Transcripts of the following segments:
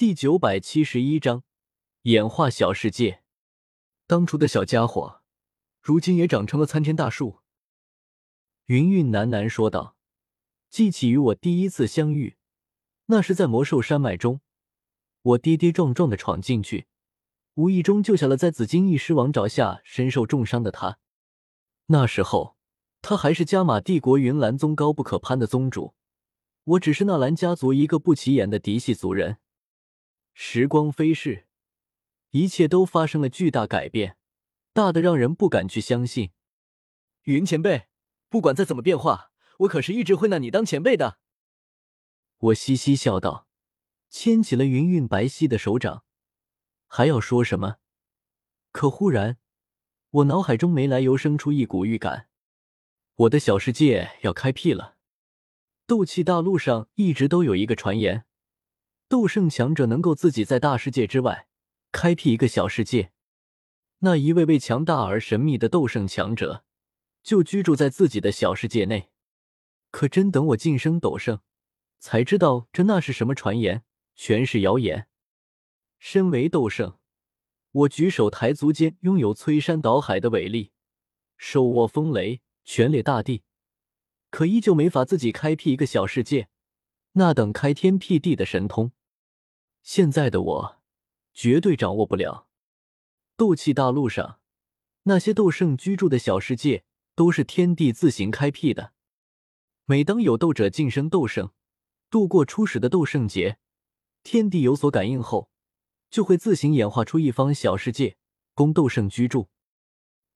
第九百七十一章演化小世界。当初的小家伙，如今也长成了参天大树。云云喃喃说道：“记起与我第一次相遇，那是在魔兽山脉中，我跌跌撞撞的闯进去，无意中救下了在紫金翼狮王爪下身受重伤的他。那时候，他还是加玛帝国云岚宗高不可攀的宗主，我只是纳兰家族一个不起眼的嫡系族人。”时光飞逝，一切都发生了巨大改变，大的让人不敢去相信。云前辈，不管再怎么变化，我可是一直会拿你当前辈的。我嘻嘻笑道，牵起了云云白皙的手掌。还要说什么？可忽然，我脑海中没来由生出一股预感，我的小世界要开辟了。斗气大陆上一直都有一个传言。斗圣强者能够自己在大世界之外开辟一个小世界，那一位位强大而神秘的斗圣强者就居住在自己的小世界内。可真等我晋升斗圣，才知道这那是什么传言，全是谣言。身为斗圣，我举手抬足间拥有摧山倒海的伟力，手握风雷，全裂大地，可依旧没法自己开辟一个小世界，那等开天辟地的神通。现在的我，绝对掌握不了。斗气大陆上，那些斗圣居住的小世界，都是天地自行开辟的。每当有斗者晋升斗圣，度过初始的斗圣劫，天地有所感应后，就会自行演化出一方小世界，供斗圣居住。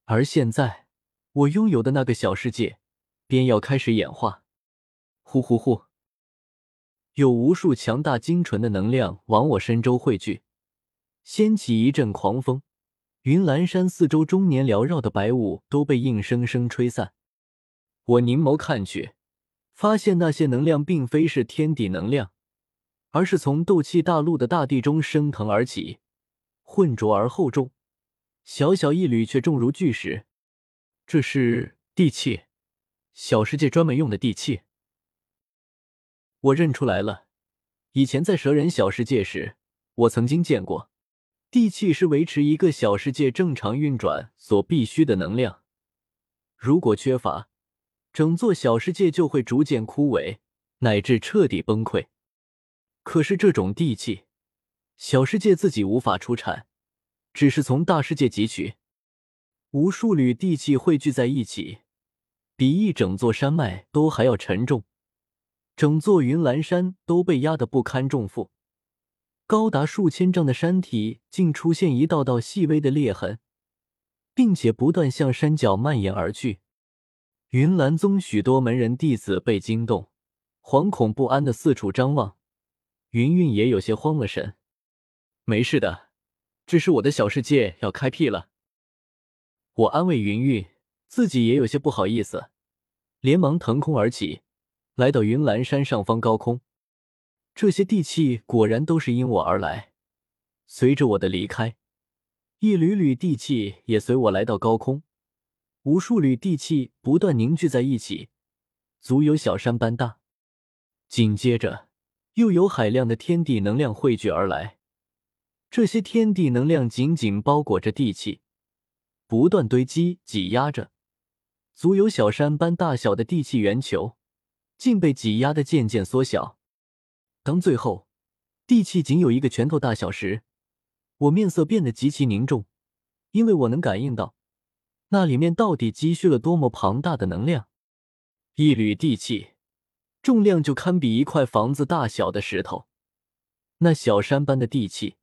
而现在，我拥有的那个小世界，便要开始演化。呼呼呼！有无数强大精纯的能量往我身周汇聚，掀起一阵狂风。云岚山四周终年缭绕的白雾都被硬生生吹散。我凝眸看去，发现那些能量并非是天地能量，而是从斗气大陆的大地中升腾而起，浑浊而厚重，小小一缕却重如巨石。这是地气，小世界专门用的地气。我认出来了，以前在蛇人小世界时，我曾经见过。地气是维持一个小世界正常运转所必须的能量，如果缺乏，整座小世界就会逐渐枯萎，乃至彻底崩溃。可是这种地气，小世界自己无法出产，只是从大世界汲取。无数缕地气汇聚在一起，比一整座山脉都还要沉重。整座云岚山都被压得不堪重负，高达数千丈的山体竟出现一道道细微的裂痕，并且不断向山脚蔓延而去。云岚宗许多门人弟子被惊动，惶恐不安的四处张望。云云也有些慌了神。没事的，只是我的小世界要开辟了。我安慰云云，自己也有些不好意思，连忙腾空而起。来到云岚山上方高空，这些地气果然都是因我而来。随着我的离开，一缕缕地气也随我来到高空，无数缕地气不断凝聚在一起，足有小山般大。紧接着，又有海量的天地能量汇聚而来，这些天地能量紧紧包裹着地气，不断堆积挤压着，足有小山般大小的地气圆球。竟被挤压的渐渐缩小。当最后地气仅有一个拳头大小时，我面色变得极其凝重，因为我能感应到那里面到底积蓄了多么庞大的能量。一缕地气，重量就堪比一块房子大小的石头。那小山般的地气，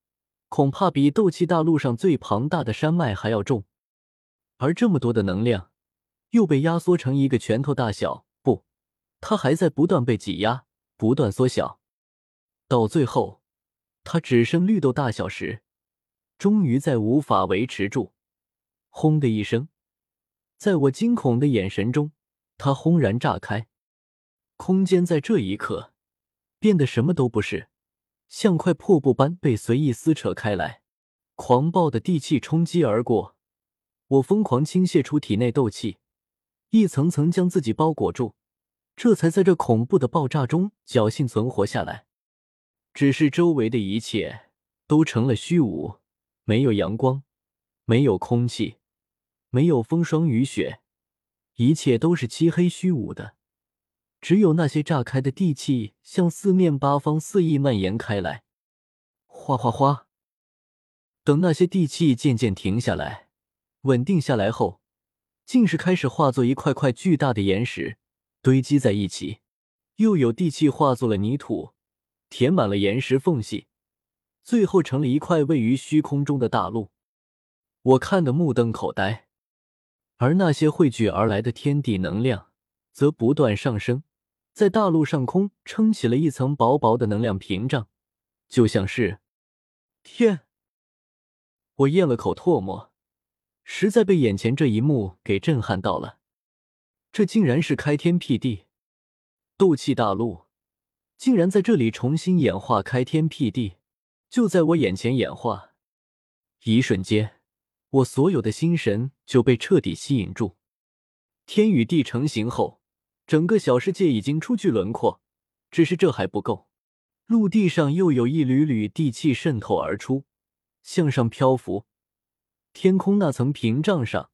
恐怕比斗气大陆上最庞大的山脉还要重。而这么多的能量，又被压缩成一个拳头大小。它还在不断被挤压，不断缩小，到最后，它只剩绿豆大小时，终于再无法维持住。轰的一声，在我惊恐的眼神中，它轰然炸开，空间在这一刻变得什么都不是，像块破布般被随意撕扯开来。狂暴的地气冲击而过，我疯狂倾泻出体内斗气，一层层将自己包裹住。这才在这恐怖的爆炸中侥幸存活下来。只是周围的一切都成了虚无，没有阳光，没有空气，没有风霜雨雪，一切都是漆黑虚无的。只有那些炸开的地气向四面八方肆意蔓延开来，哗哗哗。等那些地气渐渐停下来、稳定下来后，竟是开始化作一块块巨大的岩石堆积在一起，又有地气化作了泥土，填满了岩石缝隙，最后成了一块位于虚空中的大陆。我看得目瞪口呆，而那些汇聚而来的天地能量则不断上升。在大陆上空撑起了一层薄薄的能量屏障，就像是天。我咽了口唾沫，实在被眼前这一幕给震撼到了。这竟然是开天辟地，斗气大陆竟然在这里重新演化，开天辟地就在我眼前演化。一瞬间，我所有的心神就被彻底吸引住。天与地成型后。整个小世界已经初具轮廓，只是这还不够。陆地上又有一缕缕地气渗透而出，向上漂浮。天空那层屏障上，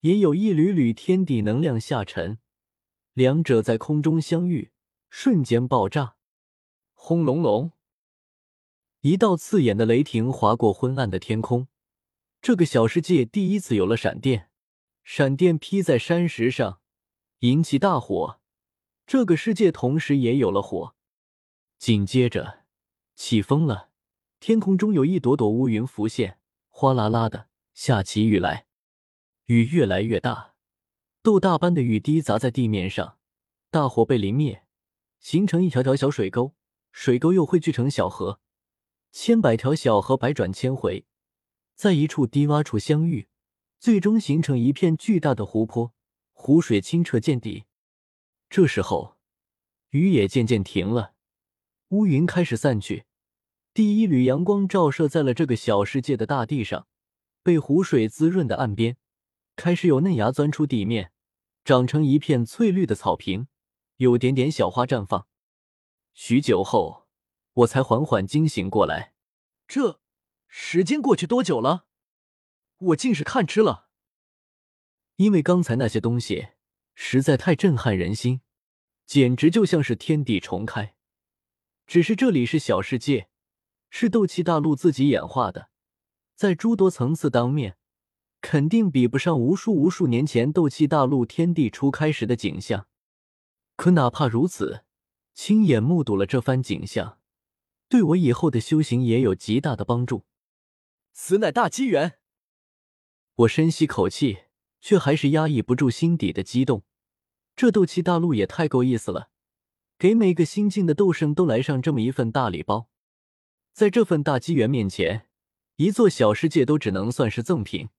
也有一缕缕天地能量下沉，两者在空中相遇，瞬间爆炸。轰隆隆，一道刺眼的雷霆划过昏暗的天空。这个小世界第一次有了闪电，闪电劈在山石上。引起大火，这个世界同时也有了火。紧接着起风了，天空中有一朵朵乌云浮现，哗啦啦的下起雨来。雨越来越大，豆大般的雨滴砸在地面上，大火被淋灭，形成一条条小水沟，水沟又汇聚成小河，千百条小河百转千回，在一处低洼处相遇，最终形成一片巨大的湖泊。湖水清澈见底，这时候雨也渐渐停了，乌云开始散去，第一缕阳光照射在了这个小世界的大地上，被湖水滋润的岸边开始有嫩芽钻出地面，长成一片翠绿的草坪，有点点小花绽放。许久后，我才缓缓惊醒过来，这时间过去多久了？我竟是看痴了。因为刚才那些东西实在太震撼人心，简直就像是天地重开。只是这里是小世界，是斗气大陆自己演化的，在诸多层次当面，肯定比不上无数无数年前斗气大陆天地初开时的景象。可哪怕如此，亲眼目睹了这番景象，对我以后的修行也有极大的帮助。此乃大机缘。我深吸口气。却还是压抑不住心底的激动，这斗气大陆也太够意思了，给每个新晋的斗圣都来上这么一份大礼包，在这份大机缘面前，一座小世界都只能算是赠品。